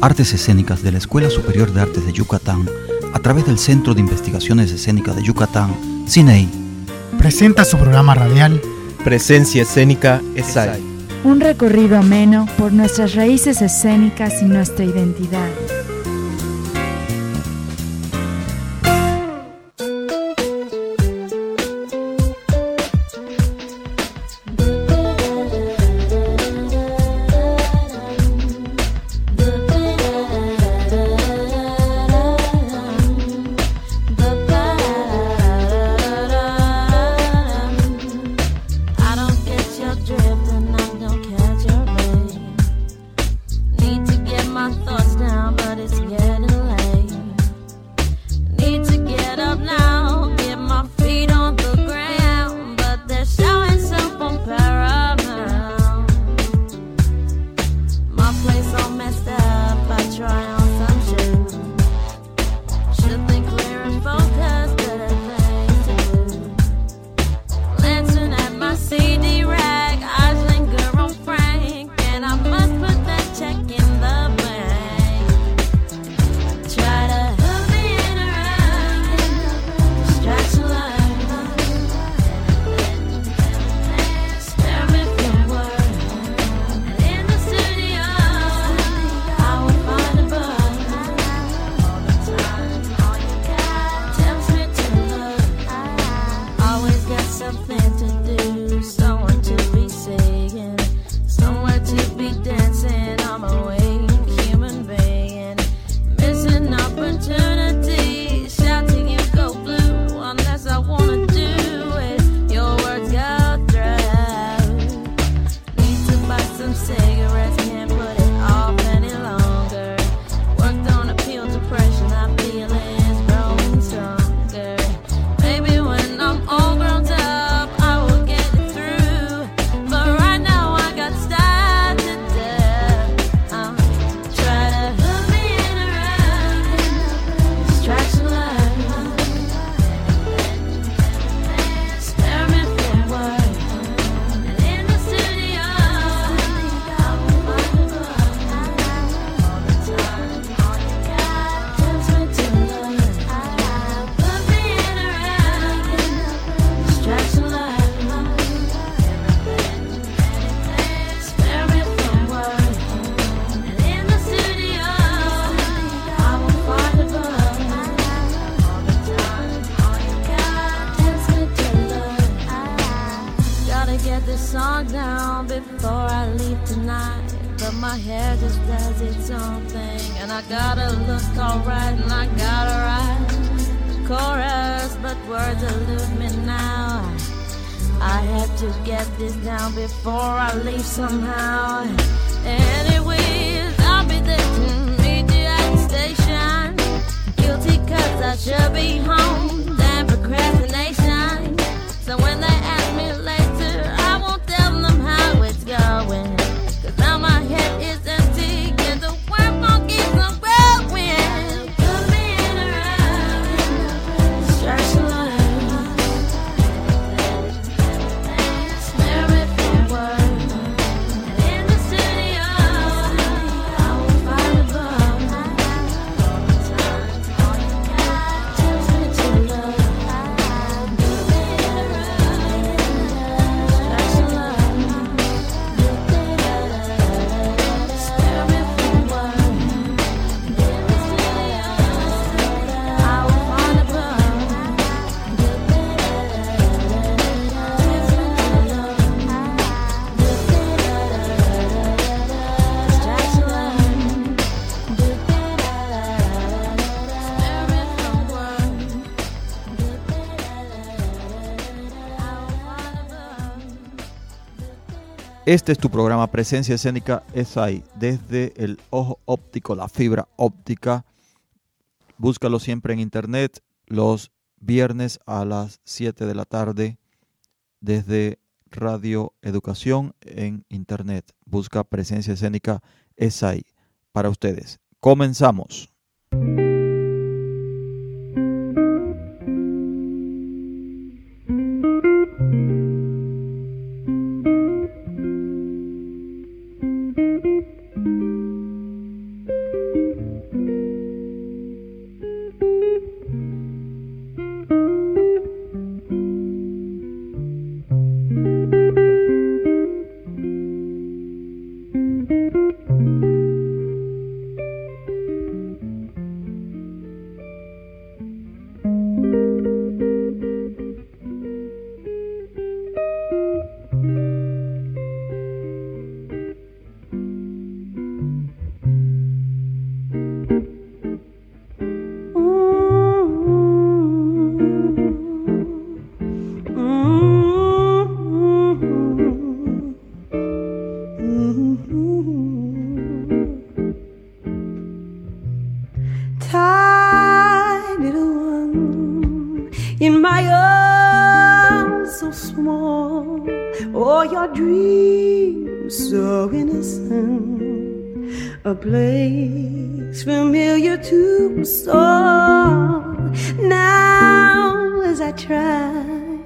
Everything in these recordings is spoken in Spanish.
Artes Escénicas de la Escuela Superior de Artes de Yucatán, a través del Centro de Investigaciones Escénicas de Yucatán, CINEI, presenta su programa radial Presencia Escénica ESAI. Un recorrido ameno por nuestras raíces escénicas y nuestra identidad. Este es tu programa Presencia Escénica es ahí, desde el ojo óptico, la fibra óptica. Búscalo siempre en internet los viernes a las 7 de la tarde desde Radio Educación en internet. Busca Presencia Escénica es ahí para ustedes. Comenzamos. tired little one in my arms so small. Oh, your dreams so innocent, a place familiar to us all. Now, as I try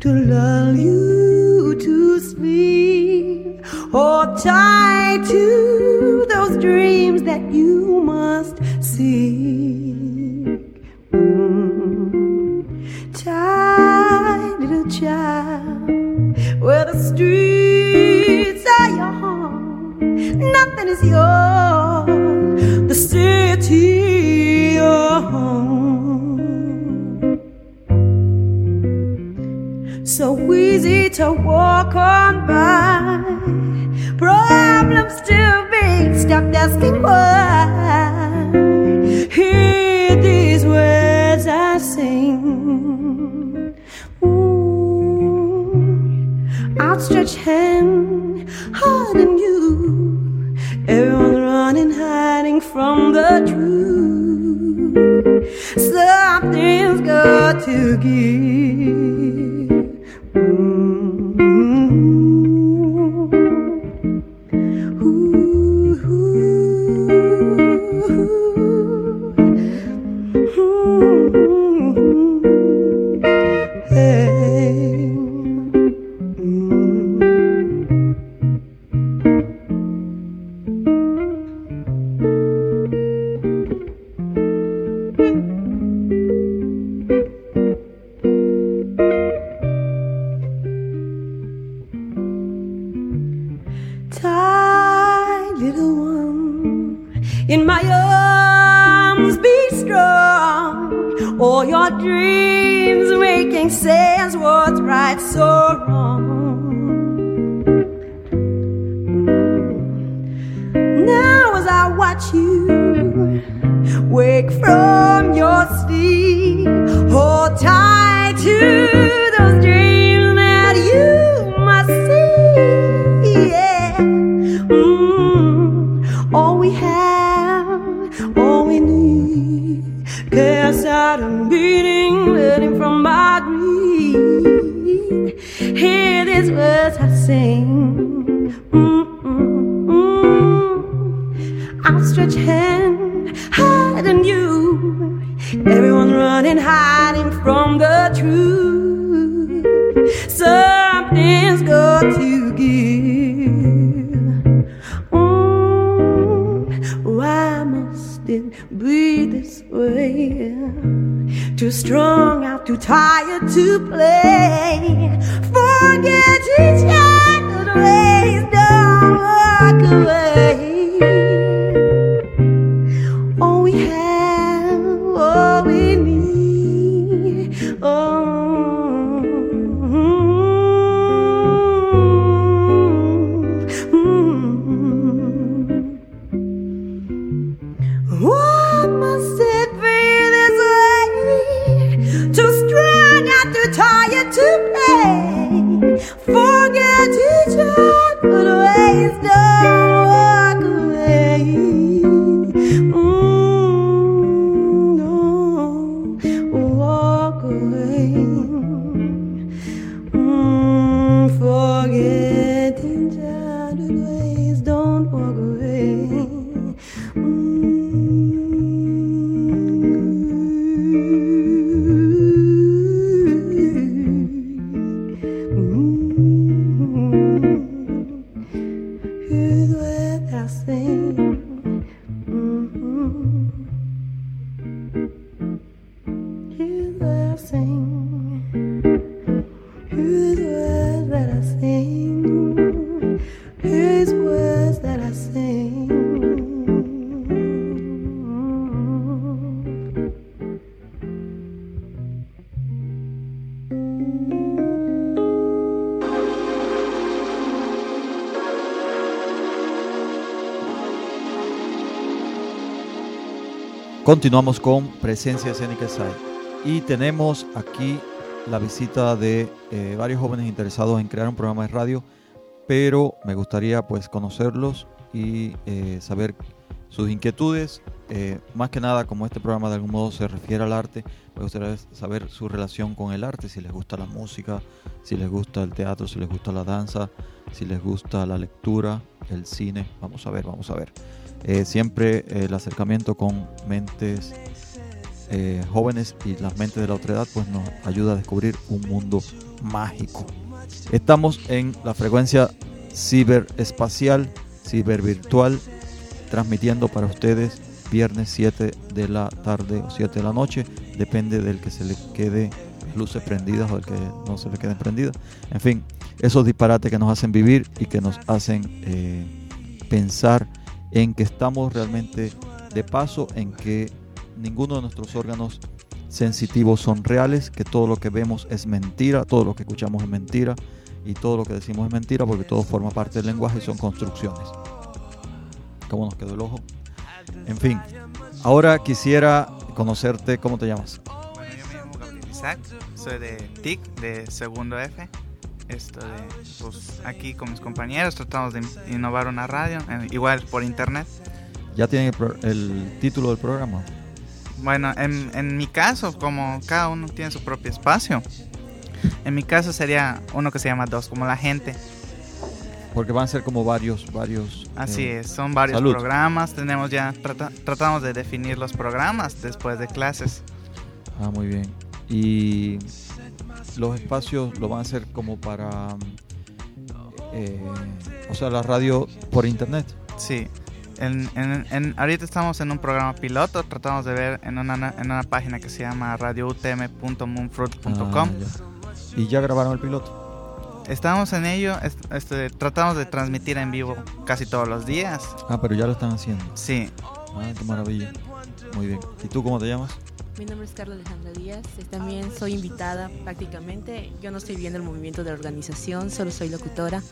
to lull you to sleep, oh, tied to those dreams that you must sick. Mm. Child, little child, where the streets are your home, nothing is yours. The city your home. So easy to walk on by. Problems still being stopped asking why. you. Everyone's running, hiding from the truth. Something's got to give. Continuamos con Presencia Escénica SAI y tenemos aquí la visita de eh, varios jóvenes interesados en crear un programa de radio, pero me gustaría pues conocerlos y eh, saber sus inquietudes. Eh, más que nada, como este programa de algún modo se refiere al arte, me gustaría saber su relación con el arte, si les gusta la música, si les gusta el teatro, si les gusta la danza, si les gusta la lectura, el cine. Vamos a ver, vamos a ver. Eh, siempre eh, el acercamiento con mentes eh, jóvenes y las mentes de la otra edad pues nos ayuda a descubrir un mundo mágico. Estamos en la frecuencia ciberespacial, cibervirtual, transmitiendo para ustedes viernes 7 de la tarde o 7 de la noche, depende del que se le quede luces prendidas o del que no se le queden prendidas. En fin, esos disparates que nos hacen vivir y que nos hacen pensar en que estamos realmente de paso, en que ninguno de nuestros órganos sensitivos son reales, que todo lo que vemos es mentira, todo lo que escuchamos es mentira y todo lo que decimos es mentira porque todo forma parte del lenguaje y son construcciones. ¿Cómo nos quedó el ojo? En fin, ahora quisiera conocerte, ¿cómo te llamas? Bueno, yo me llamo Gabriel Isaac, soy de TIC, de segundo F. Esto de, pues, aquí con mis compañeros tratamos de innovar una radio, eh, igual por internet. ¿Ya tienen el, pro- el título del programa? Bueno, en, en mi caso, como cada uno tiene su propio espacio, en mi caso sería uno que se llama Dos, como la gente. Porque van a ser como varios, varios. Así eh, es, son varios salud. programas, tenemos ya, trata- tratamos de definir los programas después de clases. Ah, muy bien. Y los espacios lo van a hacer como para. eh, o sea, la radio por internet. Sí. En, en- en- ahorita estamos en un programa piloto, tratamos de ver en una, en una página que se llama radioutm.moonfruit.com. Ah. Y ya grabaron el piloto. Estamos en ello, est- este, tratamos de transmitir en vivo casi todos los días. Ah, pero ya lo están haciendo. Sí, Ah, qué maravilla. Muy bien. ¿Y tú cómo te llamas? Mi nombre es Carla Alejandra Díaz, también soy invitada prácticamente. Yo no estoy viendo el movimiento de la organización, solo soy locutora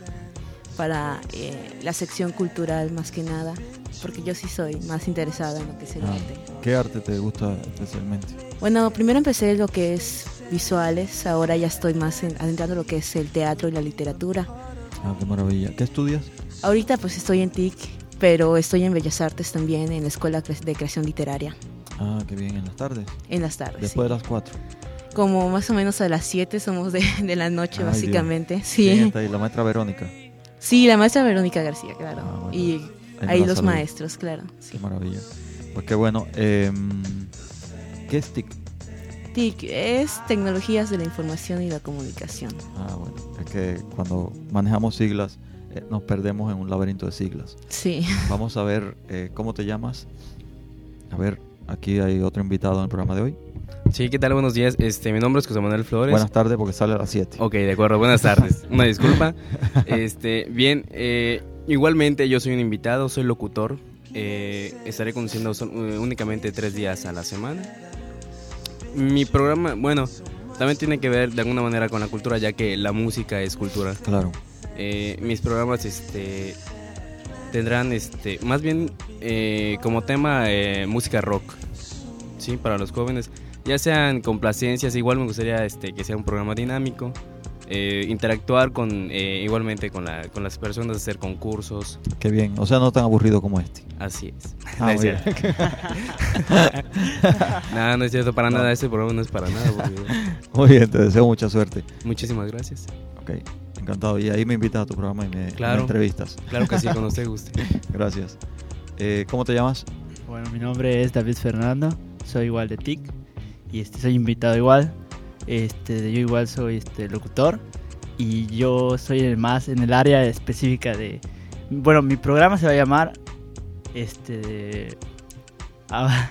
para eh, la sección cultural más que nada, porque yo sí soy más interesada en lo que es el Ah. arte. ¿Qué arte te gusta especialmente? Bueno, primero empecé lo que es visuales, ahora ya estoy más en- adentrando lo que es el teatro y la literatura. Ah, qué maravilla. ¿Qué estudias? Ahorita pues estoy en TIC, pero estoy en Bellas Artes también, en la Escuela de Creación Literaria, Ah, qué bien. En las tardes. en las tardes. Después sí. de las 4. Como más o menos a las 7 somos de, de la noche, Ay, básicamente. ¿Quién Sí. está ahí? La maestra Verónica. sí, la maestra Verónica García, claro. Ah, bueno. Y Ahí los maestros, claro. sí. Qué maravilla. Pues qué bueno. Em, ¿Qué es TIC? TIC es Tecnologías de la Información y la Comunicación. Ah, bueno. Es que cuando manejamos siglas eh, nos perdemos en un laberinto de siglas. Sí. Vamos a ver eh, cómo te llamas. A ver, aquí hay otro invitado en el programa de hoy. Sí, ¿qué tal? Buenos días. Este, mi nombre es José Manuel Flores. Buenas tardes porque sale a las 7. Ok, de acuerdo. Buenas tardes. Una disculpa. Este, bien, eh, igualmente yo soy un invitado, soy locutor. Eh, estaré conduciendo son- eh, únicamente tres días a la semana. Mi programa, bueno, también tiene que ver de alguna manera con la cultura, ya que la música es cultura. Claro. Eh, mis programas este tendrán este más bien eh, como tema eh, música rock sí para los jóvenes. Ya sean complacencias igual me gustaría este que sea un programa dinámico eh, interactuar con eh, igualmente con la con las personas hacer concursos. Qué bien. O sea, no tan aburrido como este. así es. Ah, No es no no es cierto para nada. Este programa no es para nada aburrido. Muy bien, te deseo mucha suerte. muchísimas gracias. Ok, encantado. Y ahí me invitas a tu programa y me, entrevistas. claro que sí cuando usted guste Gracias. Eh, ¿Cómo te llamas? Bueno, mi nombre es David Fernando, soy igual de TIC y este, soy invitado igual. Este, yo igual soy este, locutor y yo soy el más en el área específica de... Bueno, mi programa se va a llamar este, de- ah,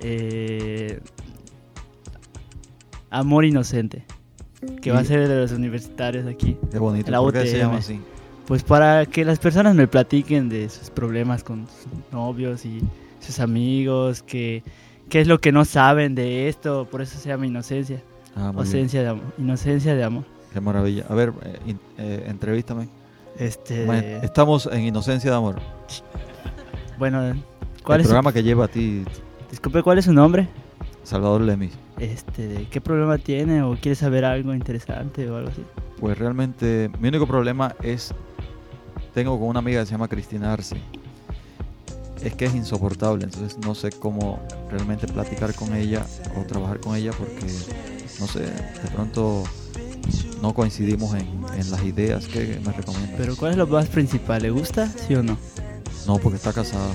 eh, Amor Inocente, que va a Y- ser de los universitarios aquí. Qué bonito. La ¿Por qué se llama así? Pues para que las personas me platiquen de sus problemas con sus novios y sus amigos, que qué es lo que no saben de esto, por eso se llama inocencia, Ah, ausencia de amor, inocencia de amor. Qué maravilla. A ver, eh, eh, entrevístame. Este, Bueno, Estamos en Inocencia de Amor. bueno, El ¿cuál es su, programa que lleva a ti disculpe, ¿cuál es su nombre? Salvador Lemis. Este, ¿de ¿qué problema tiene o quiere saber algo interesante o algo así? Pues realmente mi único problema es, tengo con una amiga que se llama Cristina Arce. es que es insoportable, entonces no sé cómo realmente platicar con ella o trabajar con ella porque, no sé, de pronto no coincidimos en, en las ideas que me recomiendas. Pero ¿cuál es lo más principal? ¿Le gusta? ¿Sí o no? No, porque está casada.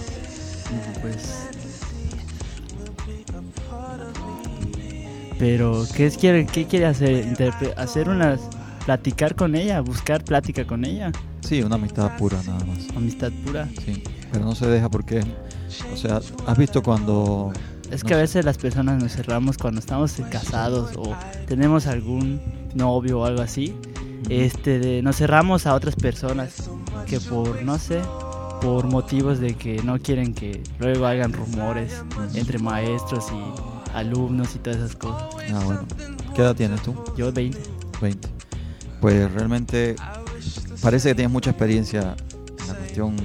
Pues... Pero, ¿qué es- quiere, qué quiere hacer? Interpre- ¿Hacer unas... platicar con ella? ¿Buscar plática con ella? Sí, una amistad pura nada más. ¿Amistad pura? Sí, pero no se deja porque, o sea, ¿has visto cuando... Es no que a sé, veces las personas nos cerramos cuando estamos casados o tenemos algún novio o algo así. Este, de- nos cerramos a otras personas que por, no sé, por motivos de que no quieren que luego hagan rumores entre maestros y alumnos y todas esas cosas. Ah, bueno. ¿Qué edad tienes tú? Yo 20. 20. Pues realmente parece que tienes mucha experiencia en la cuestión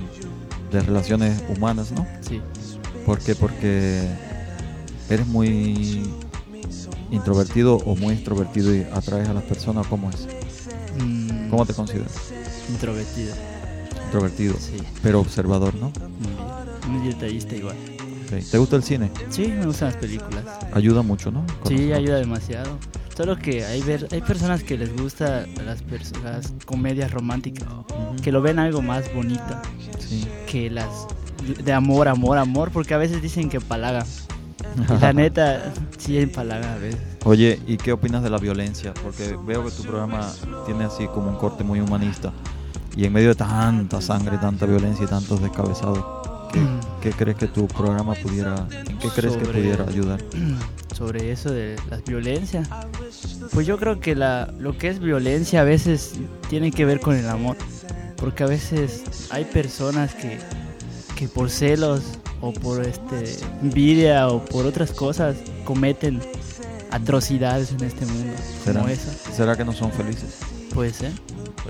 de relaciones humanas, ¿no? Sí. ¿Por qué? Porque eres muy introvertido o muy extrovertido y atraes a las personas. ¿Cómo es? Mm, ¿Cómo te consideras? Introvertido. Introvertido, Sí. pero observador, ¿no? Muy bien. Muy detallista igual. Ok. ¿Te gusta el cine? Sí, me gustan las películas. Ayuda mucho, ¿no? Sí, Conocer. ayuda demasiado. Solo que hay, ver, hay personas que les gusta las, las comedias románticas, Ujú. que lo ven algo más bonito Sí. que las de amor, amor, amor, porque a veces dicen que empalagan. Y la neta, sí empalagan a veces. Oye, ¿y qué opinas de la violencia? Porque veo que tu programa tiene así como un corte muy humanista. Y en medio de tanta sangre, tanta violencia y tantos descabezados, ¿qué, crees que tu programa pudiera, en qué crees que Sobre- pudiera ayudar? Sobre eso de las violencias. Pues yo creo que la, lo que es violencia a veces tiene que ver con el amor. Porque a veces hay personas que, que por celos o por este envidia o por otras cosas cometen atrocidades en este mundo. ¿Será, Como esa. ¿Será que no son felices? Puede ser.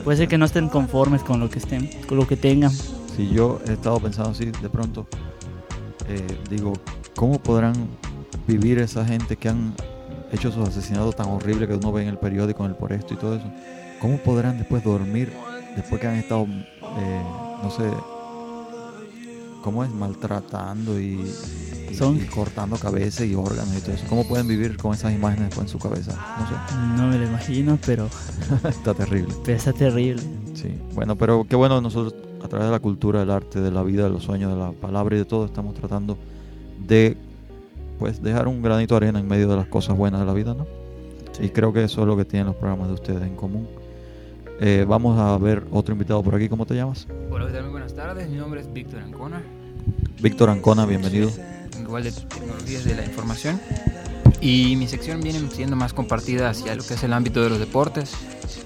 Puede ser que no estén conformes con lo que estén, con lo que tengan. Si yo he estado pensando así, de pronto, eh, digo, ¿cómo podrán vivir esa gente que han hecho esos asesinatos tan horribles que uno ve en el periódico, en el por esto y todo eso? ¿Cómo podrán después dormir después que han estado, eh, no sé, cómo es, maltratando y, y- Son- y cortando cabezas y órganos y todo eso? ¿Cómo pueden vivir con esas imágenes después en su cabeza? No No me lo imagino, pero, sé, está terrible. pero está terrible. Sí, bueno, pero qué bueno nosotros a través de la cultura, del arte, de la vida, de los sueños, de la palabra y de todo estamos tratando de pues dejar un granito de arena en medio de las cosas buenas de la vida, ¿no? Y creo que eso es lo que tienen los programas de ustedes en común. Eh, vamos a ver otro invitado por aquí, ¿cómo te llamas? Hola, ¿qué tal? Muy buenas tardes. Mi nombre es Víctor Ancona, Víctor Ancona, bienvenido. igual de tecnologías de la información. Y mi sección viene siendo más compartida hacia lo que es el ámbito de los deportes.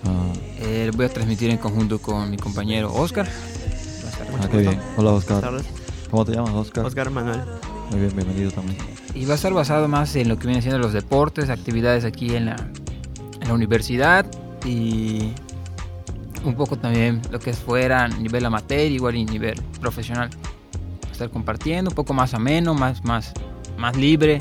Ah, Eh, voy a transmitir en conjunto con mi compañero Oscar. Ah, qué bien. Hola Oscar. tardes. ¿Cómo te llamas Oscar? Oscar Manuel. Muy bien, bienvenido también. Y va a estar basado más en lo que viene siendo los deportes, actividades aquí en la, en la universidad y un poco también lo que es fuera, a nivel amateur, igual y nivel profesional. Va a estar compartiendo, un poco más ameno, más, más, más libre.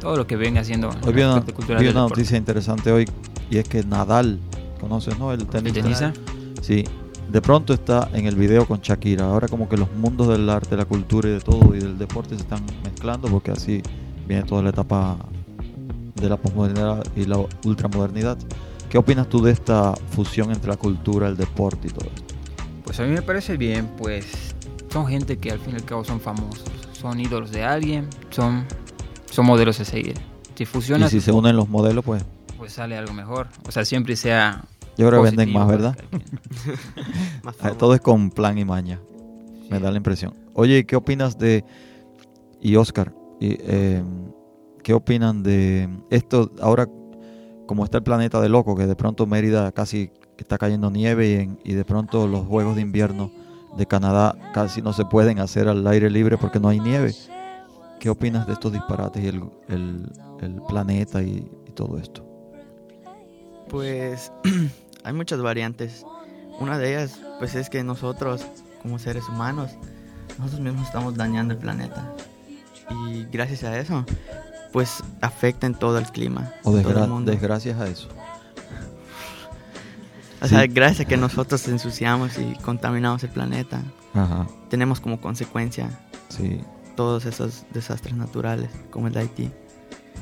Todo lo que venga haciendo en Hoy el vi una, vi una noticia interesante hoy y es que Nadal, ¿conoces, no? El ¿El tenista. tenista? Sí, de pronto está en el video con Shakira. Ahora como que los mundos del arte, la cultura y de todo y del deporte se están mezclando porque así viene toda la etapa de la posmodernidad y la ultramodernidad. ¿Qué opinas tú de esta fusión entre la cultura, el deporte y todo esto? Pues a mí me parece bien, pues son gente que al fin y al cabo son famosos, son ídolos de alguien, son, son modelos a seguir. Si Y fusionas, si se unen los modelos, pues pues sale algo mejor. O sea, siempre sea yo creo que venden más, ¿verdad? Más Ah. Todo es con plan y maña, me da la impresión. Oye, ¿qué opinas de... Y Oscar, y, eh, ¿qué opinan de esto ahora como está el planeta de loco, que de pronto Mérida casi está cayendo nieve y, en- y de pronto los Juegos de Invierno de Canadá casi no se pueden hacer al aire libre porque no hay nieve? ¿Qué opinas de estos disparates y el, el- el planeta y, y todo esto? Pues hay muchas variantes. Una de ellas, pues es que nosotros, como seres humanos, nosotros mismos estamos dañando el planeta. Y gracias a eso, pues afecta en todo el clima. O todo el desgra- mundo. desgracias a eso. O sea, Sí. gracias a que nosotros ensuciamos y contaminamos el planeta. Ajá. tenemos como consecuencia Sí, todos esos desastres naturales, como el de Haití.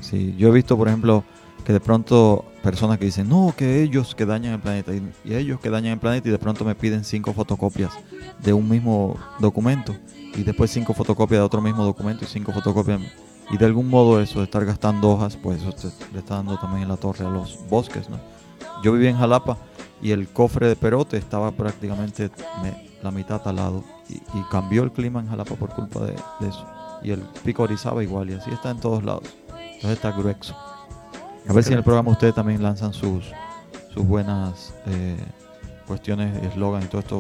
sí. Yo he visto, por ejemplo, que de pronto personas que dicen, no, que ellos que dañan el planeta, y, ellos que dañan el planeta, y de pronto me piden cinco fotocopias de un mismo documento, y después cinco fotocopias de otro mismo documento, y cinco fotocopias. Y de algún modo eso de estar gastando hojas, pues eso le está dando también en la torre a los bosques, ¿no? Yo vivía en Jalapa y el cofre de Perote estaba prácticamente me- la mitad talado y, y cambió el clima en Jalapa por culpa de, de eso. Y el pico Orizaba igual y así está en todos lados. Entonces está grueso. A ver si en el programa ustedes también lanzan sus, sus buenas eh, cuestiones, eslogan y todo esto,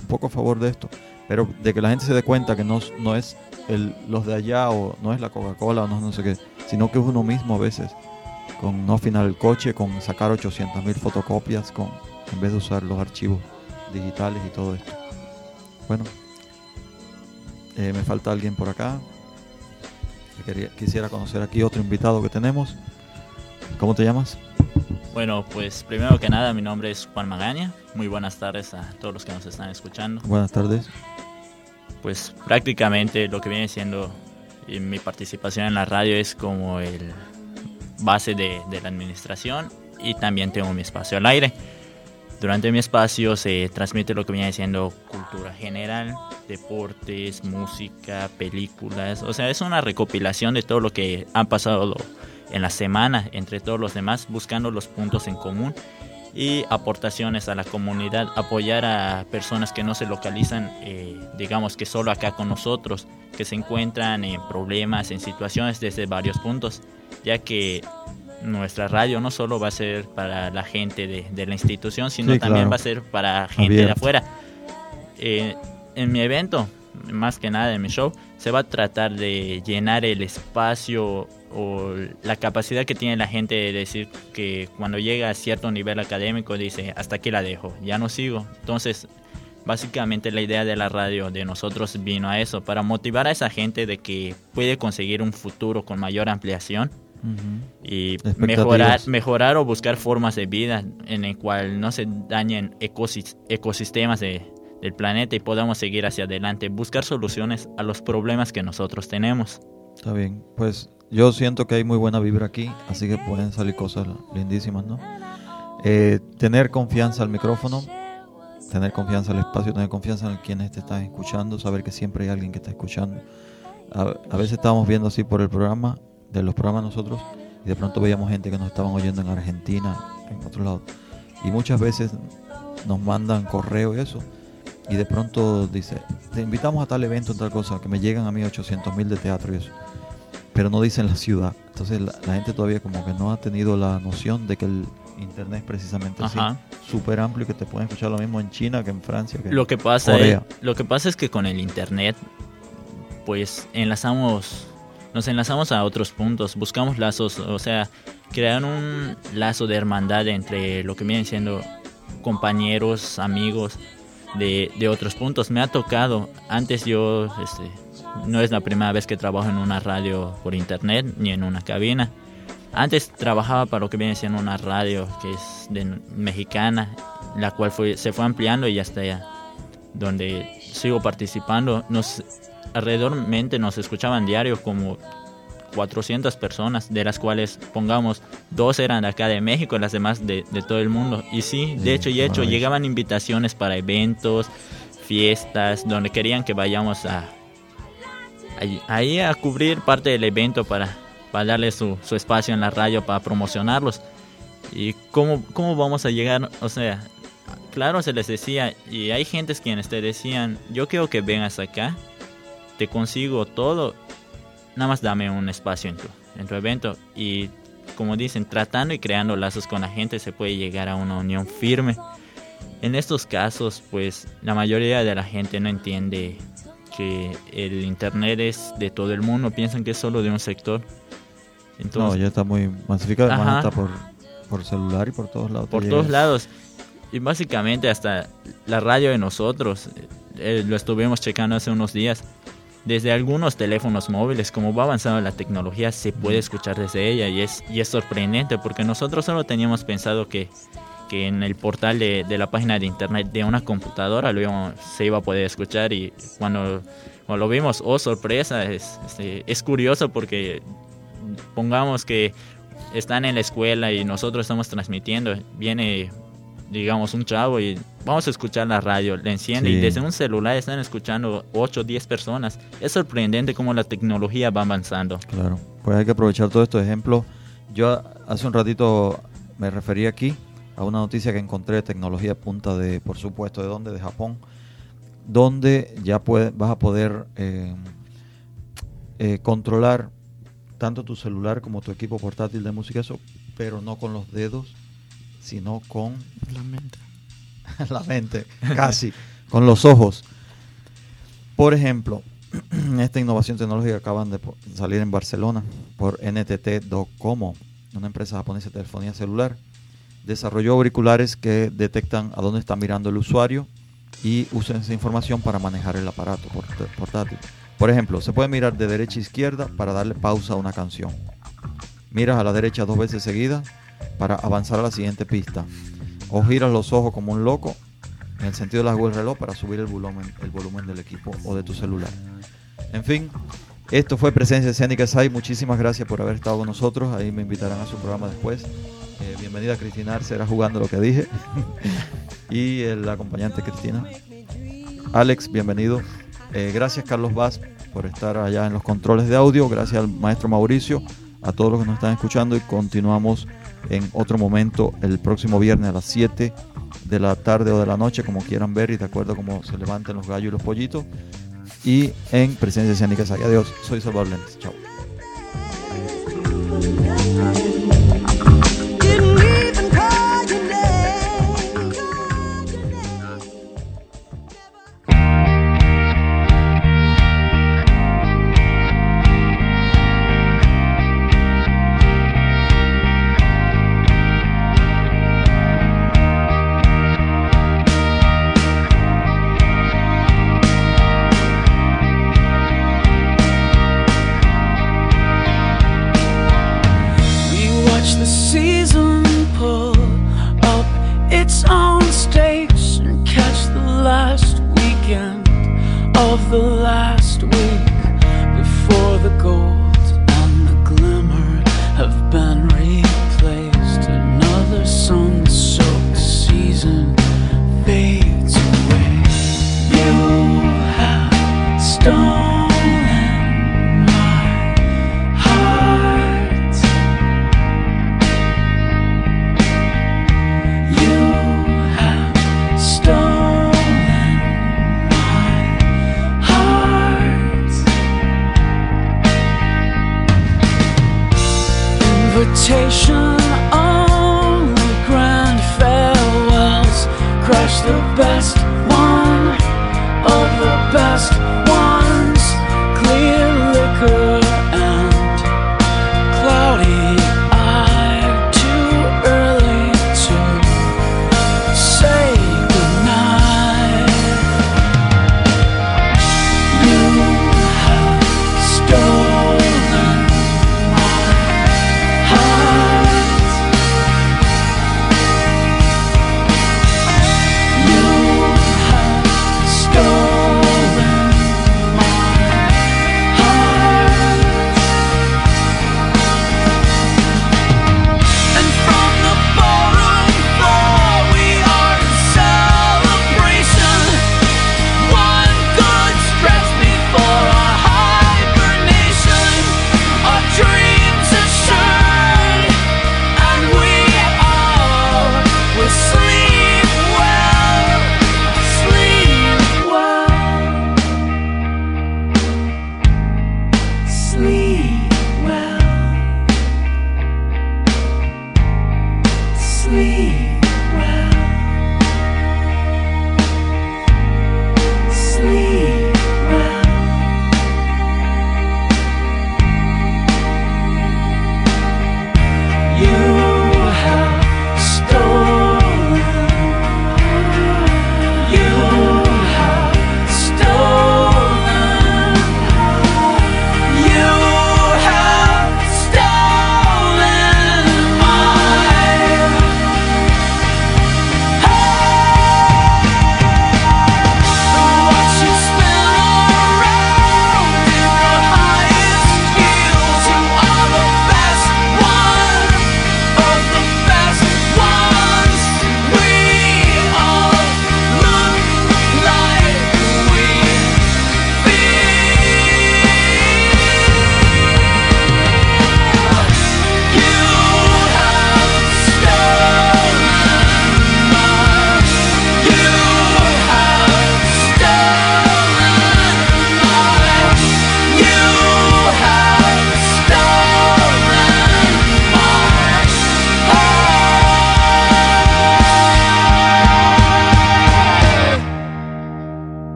un poco a favor de esto. Pero de que la gente se dé cuenta que no, no es el, los de allá o no es la Coca-Cola o no, no sé qué, sino que es uno mismo a veces con no afinar el coche, con sacar 800 mil fotocopias, con, en vez de usar los archivos digitales y todo esto. Bueno, eh, me falta alguien por acá. quería- quisiera conocer aquí otro invitado que tenemos. ¿Cómo te llamas? Bueno, pues primero que nada, mi nombre es Juan Magaña. Muy buenas tardes a todos los que nos están escuchando. Buenas tardes. Pues prácticamente lo que viene siendo mi participación en la radio es como el base de, de la administración y también tengo mi espacio al aire. Durante mi espacio se transmite lo que viene siendo cultura general, deportes, música, películas. O sea, es una recopilación de todo lo que han pasado en la semana entre todos los demás, buscando los puntos en común y aportaciones a la comunidad, apoyar a personas que no se localizan, eh, digamos que solo acá con nosotros, que se encuentran en problemas, en situaciones desde varios puntos, ya que nuestra radio no solo va a ser para la gente de, de la institución, sino Sí, también claro. va a ser para gente de afuera. Eh, en mi evento, más que nada en mi show, se va a tratar de llenar el espacio o la capacidad que tiene la gente de decir que cuando llega a cierto nivel académico dice, hasta aquí la dejo, ya no sigo. Entonces, básicamente la idea de la radio de nosotros vino a eso, para motivar a esa gente de que puede conseguir un futuro con mayor ampliación y mejorar, mejorar o buscar formas de vida en el cual no se dañen ecosis- ecosistemas de- del planeta y podamos seguir hacia adelante, buscar soluciones a los problemas que nosotros tenemos. Está bien. Pues yo siento que hay muy buena vibra aquí, así que pueden salir cosas lindísimas, ¿no? Eh, tener confianza al micrófono, tener confianza al espacio, tener confianza en quienes te están escuchando, saber que siempre hay alguien que está escuchando. A, a veces estábamos viendo así por el programa, de los programas nosotros, y de pronto veíamos gente que nos estaban oyendo en Argentina, en otro lado. Y muchas veces nos mandan correo y eso, y de pronto dice, te invitamos a tal evento, tal cosa, que me llegan a mí 800 mil de teatro y eso, pero no dicen la ciudad. Entonces la, la gente todavía como que no ha tenido la noción de que el internet es precisamente así, súper amplio y que te pueden escuchar lo mismo en China que en Francia, que Lo que pasa es, lo que pasa es que con el internet pues enlazamos nos enlazamos a otros puntos, buscamos lazos, o sea, crear un lazo de hermandad entre lo que vienen siendo compañeros, amigos de, de otros puntos. Me ha tocado, antes yo, este, no es la primera vez que trabajo en una radio por internet ni en una cabina. Antes trabajaba para lo que viene siendo una radio que es de mexicana, la cual fue, se fue ampliando y hasta allá, donde sigo participando. Nos, alrededormente nos escuchaban diario como 400 personas, de las cuales pongamos dos eran de acá de México, las demás de, de todo el mundo. Y sí, de hecho y hecho, llegaban invitaciones para eventos, fiestas, donde querían que vayamos a ahí, ahí a cubrir parte del evento para, para darle su, su espacio en la radio, para promocionarlos. ¿Y cómo, cómo vamos a llegar? O sea, claro, se les decía, y hay gentes quienes te decían, yo quiero que vengas acá, te consigo todo, nada más dame un espacio en tu, en tu evento. Y como dicen, tratando y creando lazos con la gente se puede llegar a una unión firme. En estos casos, pues la mayoría de la gente no entiende que el internet es de todo el mundo, piensan que es solo de un sector. no, Entonces, ya está muy masificado, además está por, por celular y por todos lados. por todos lados. Y básicamente hasta la radio de nosotros, eh, lo estuvimos checando hace unos días. Desde algunos teléfonos móviles, como va avanzando la tecnología, se puede escuchar desde ella y es, y es sorprendente porque nosotros solo teníamos pensado que, que en el portal de, de la página de internet de una computadora lo íbamos- se iba a poder escuchar y cuando, cuando lo vimos, oh sorpresa, es, este, es curioso porque pongamos que están en la escuela y nosotros estamos transmitiendo, viene digamos un chavo y vamos a escuchar la radio, le enciende Sí. y desde un celular están escuchando 8 o 10 personas. Es sorprendente cómo la tecnología va avanzando. Claro, pues hay que aprovechar todos estos ejemplos. Yo hace un ratito me referí aquí a una noticia que encontré de tecnología punta de, por supuesto, ¿de dónde? De Japón, donde ya puede, vas a poder eh, eh, controlar tanto tu celular como tu equipo portátil de música, eso, pero no con los dedos, sino con La mente. la mente, casi, con los ojos. Por ejemplo, esta innovación tecnológica acaban de salir en Barcelona por NTT Docomo, una empresa japonesa de telefonía celular. Desarrolló auriculares que detectan a dónde está mirando el usuario y usan esa información para manejar el aparato port- portátil. Por ejemplo, se puede mirar de derecha a izquierda para darle pausa a una canción. Miras a la derecha dos veces seguidas para avanzar a la siguiente pista. O giras los ojos como un loco en el sentido de la del reloj para subir el volumen, el volumen del equipo o de tu celular. En fin, esto fue Presencia Escénica SAI. Muchísimas gracias por haber estado con nosotros. Ahí me invitarán a su programa después. Eh, bienvenida Cristina era jugando lo que dije. y el acompañante Cristina. Alex, bienvenido. Eh, gracias Carlos Vaz por estar allá en los controles de audio. Gracias al maestro Mauricio, a todos los que nos están escuchando y continuamos en otro momento el próximo viernes a las 7 de la tarde o de la noche, como quieran ver y de acuerdo a cómo se levanten los gallos y los pollitos. Y en Presencia Escénica. Adiós, soy Salvador Lentes. Chao.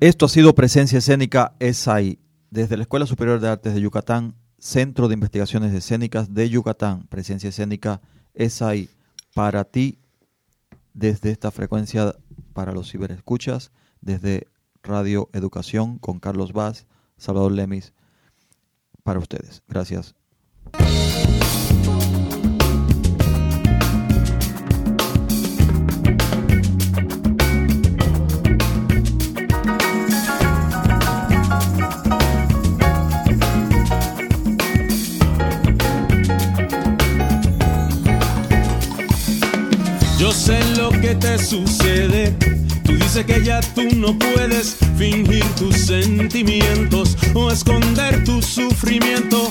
Esto ha sido Presencia Escénica SAI, desde la Escuela Superior de Artes de Yucatán, Centro de Investigaciones Escénicas de Yucatán, Presencia Escénica SAI, para ti, desde esta frecuencia para los ciberescuchas, desde Radio Educación con Carlos Vaz, Salvador Lemis, para ustedes. Gracias. Sucede. Tú dices que ya tú no puedes fingir tus sentimientos o esconder tu sufrimiento.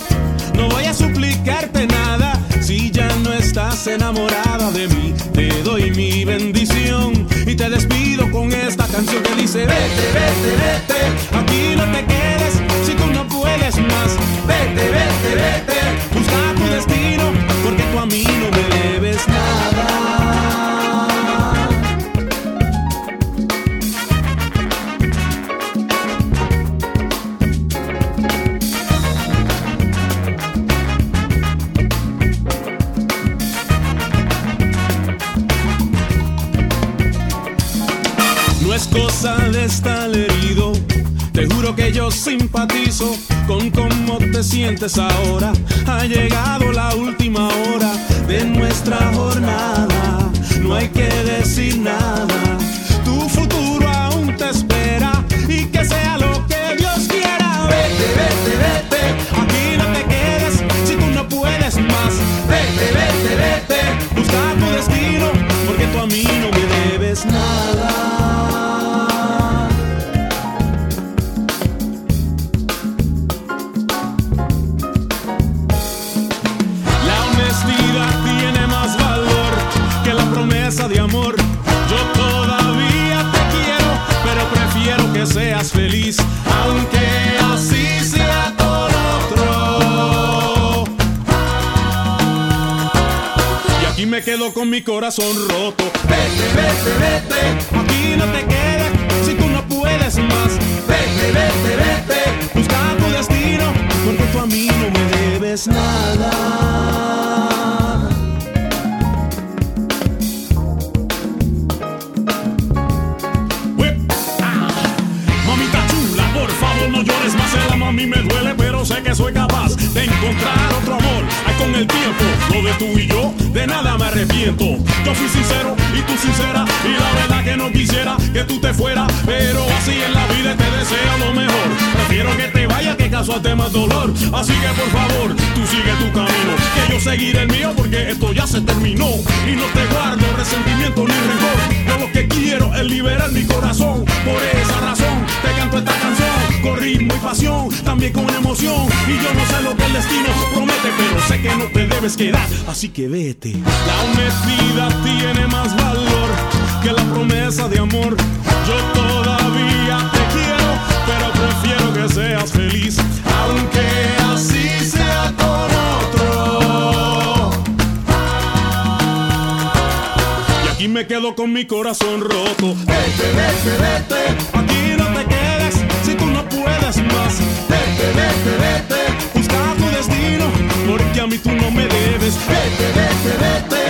No voy a suplicarte nada si ya no estás enamorada de mí. Te doy mi bendición y te despido con esta canción que dice: Vete, vete, vete, aquí no te quedes si tú no puedes más. Vete, vete, vete, busca tu destino porque tú a juro que yo simpatizo con cómo te sientes ahora. Ha llegado la última hora de nuestra jornada. No hay que decir nada. Tu futuro aún te espera y que sea lo que Dios quiera. Vete, vete, vete. Aquí no te quedes si tú no puedes más. Vete, vete, vete. Busca tu destino porque tú a mí no me debes nada. De amor. Yo todavía te quiero, pero prefiero que seas feliz, aunque así sea con otro. Y aquí me quedo con mi corazón roto. Vete, vete, vete, aquí no te quedes si tú no puedes más. Vete, vete, vete, busca tu destino, porque tú a mí no me debes nada. De tú y yo, de nada me arrepiento. Yo fui sincero y tú sincera, y la verdad que no quisiera que tú te fueras, pero así en la vida te deseo lo mejor. Prefiero que te vayas que causarte más dolor. Así que por favor, tú sigue tu camino, que yo seguiré el mío porque esto ya se terminó. Y no te guardo resentimiento ni rencor. Yo lo que quiero es liberar mi corazón. Por esa razón te canto esta canción con ritmo y pasión, también con emoción. Y yo no sé lo que el destino promete, pero sé que no te debes quedar, así que vete. La honestidad tiene más valor que la promesa de amor. Yo todavía te quiero, pero prefiero que seas feliz, aunque así sea con otro. Y aquí me quedo con mi corazón roto. Vete, vete, vete, aquí no te quedes si tú no puedes más. Vete, vete, vete, busca tu destino, porque a mí tú no me debes. Vete, vete, vete,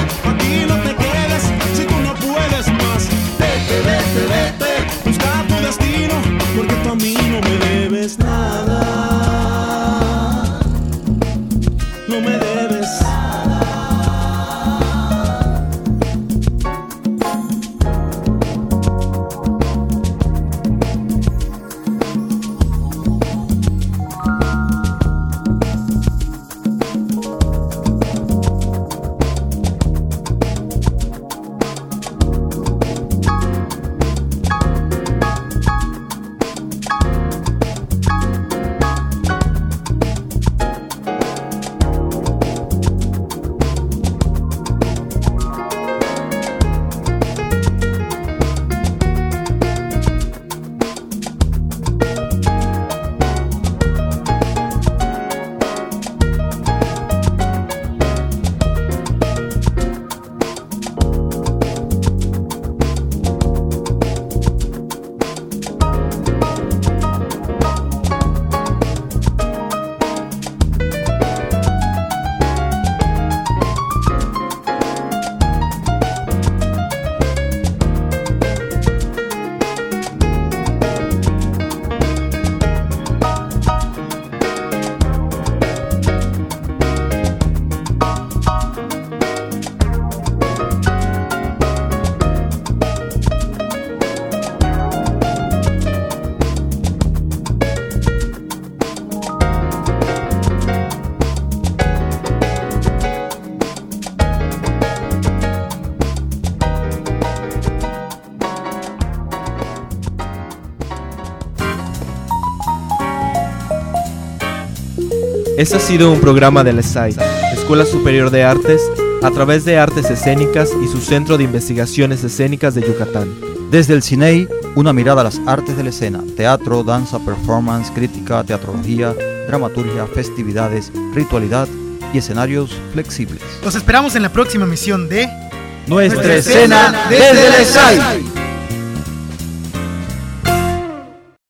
Este ha sido un programa de la ESAI, Escuela Superior de Artes, a través de Artes Escénicas y su Centro de Investigaciones Escénicas de Yucatán. Desde el CINEI, una mirada a las artes de la escena, teatro, danza, performance, crítica, teatrología, dramaturgia, festividades, ritualidad y escenarios flexibles. Los esperamos en la próxima emisión de Nuestra escena desde la ESAI.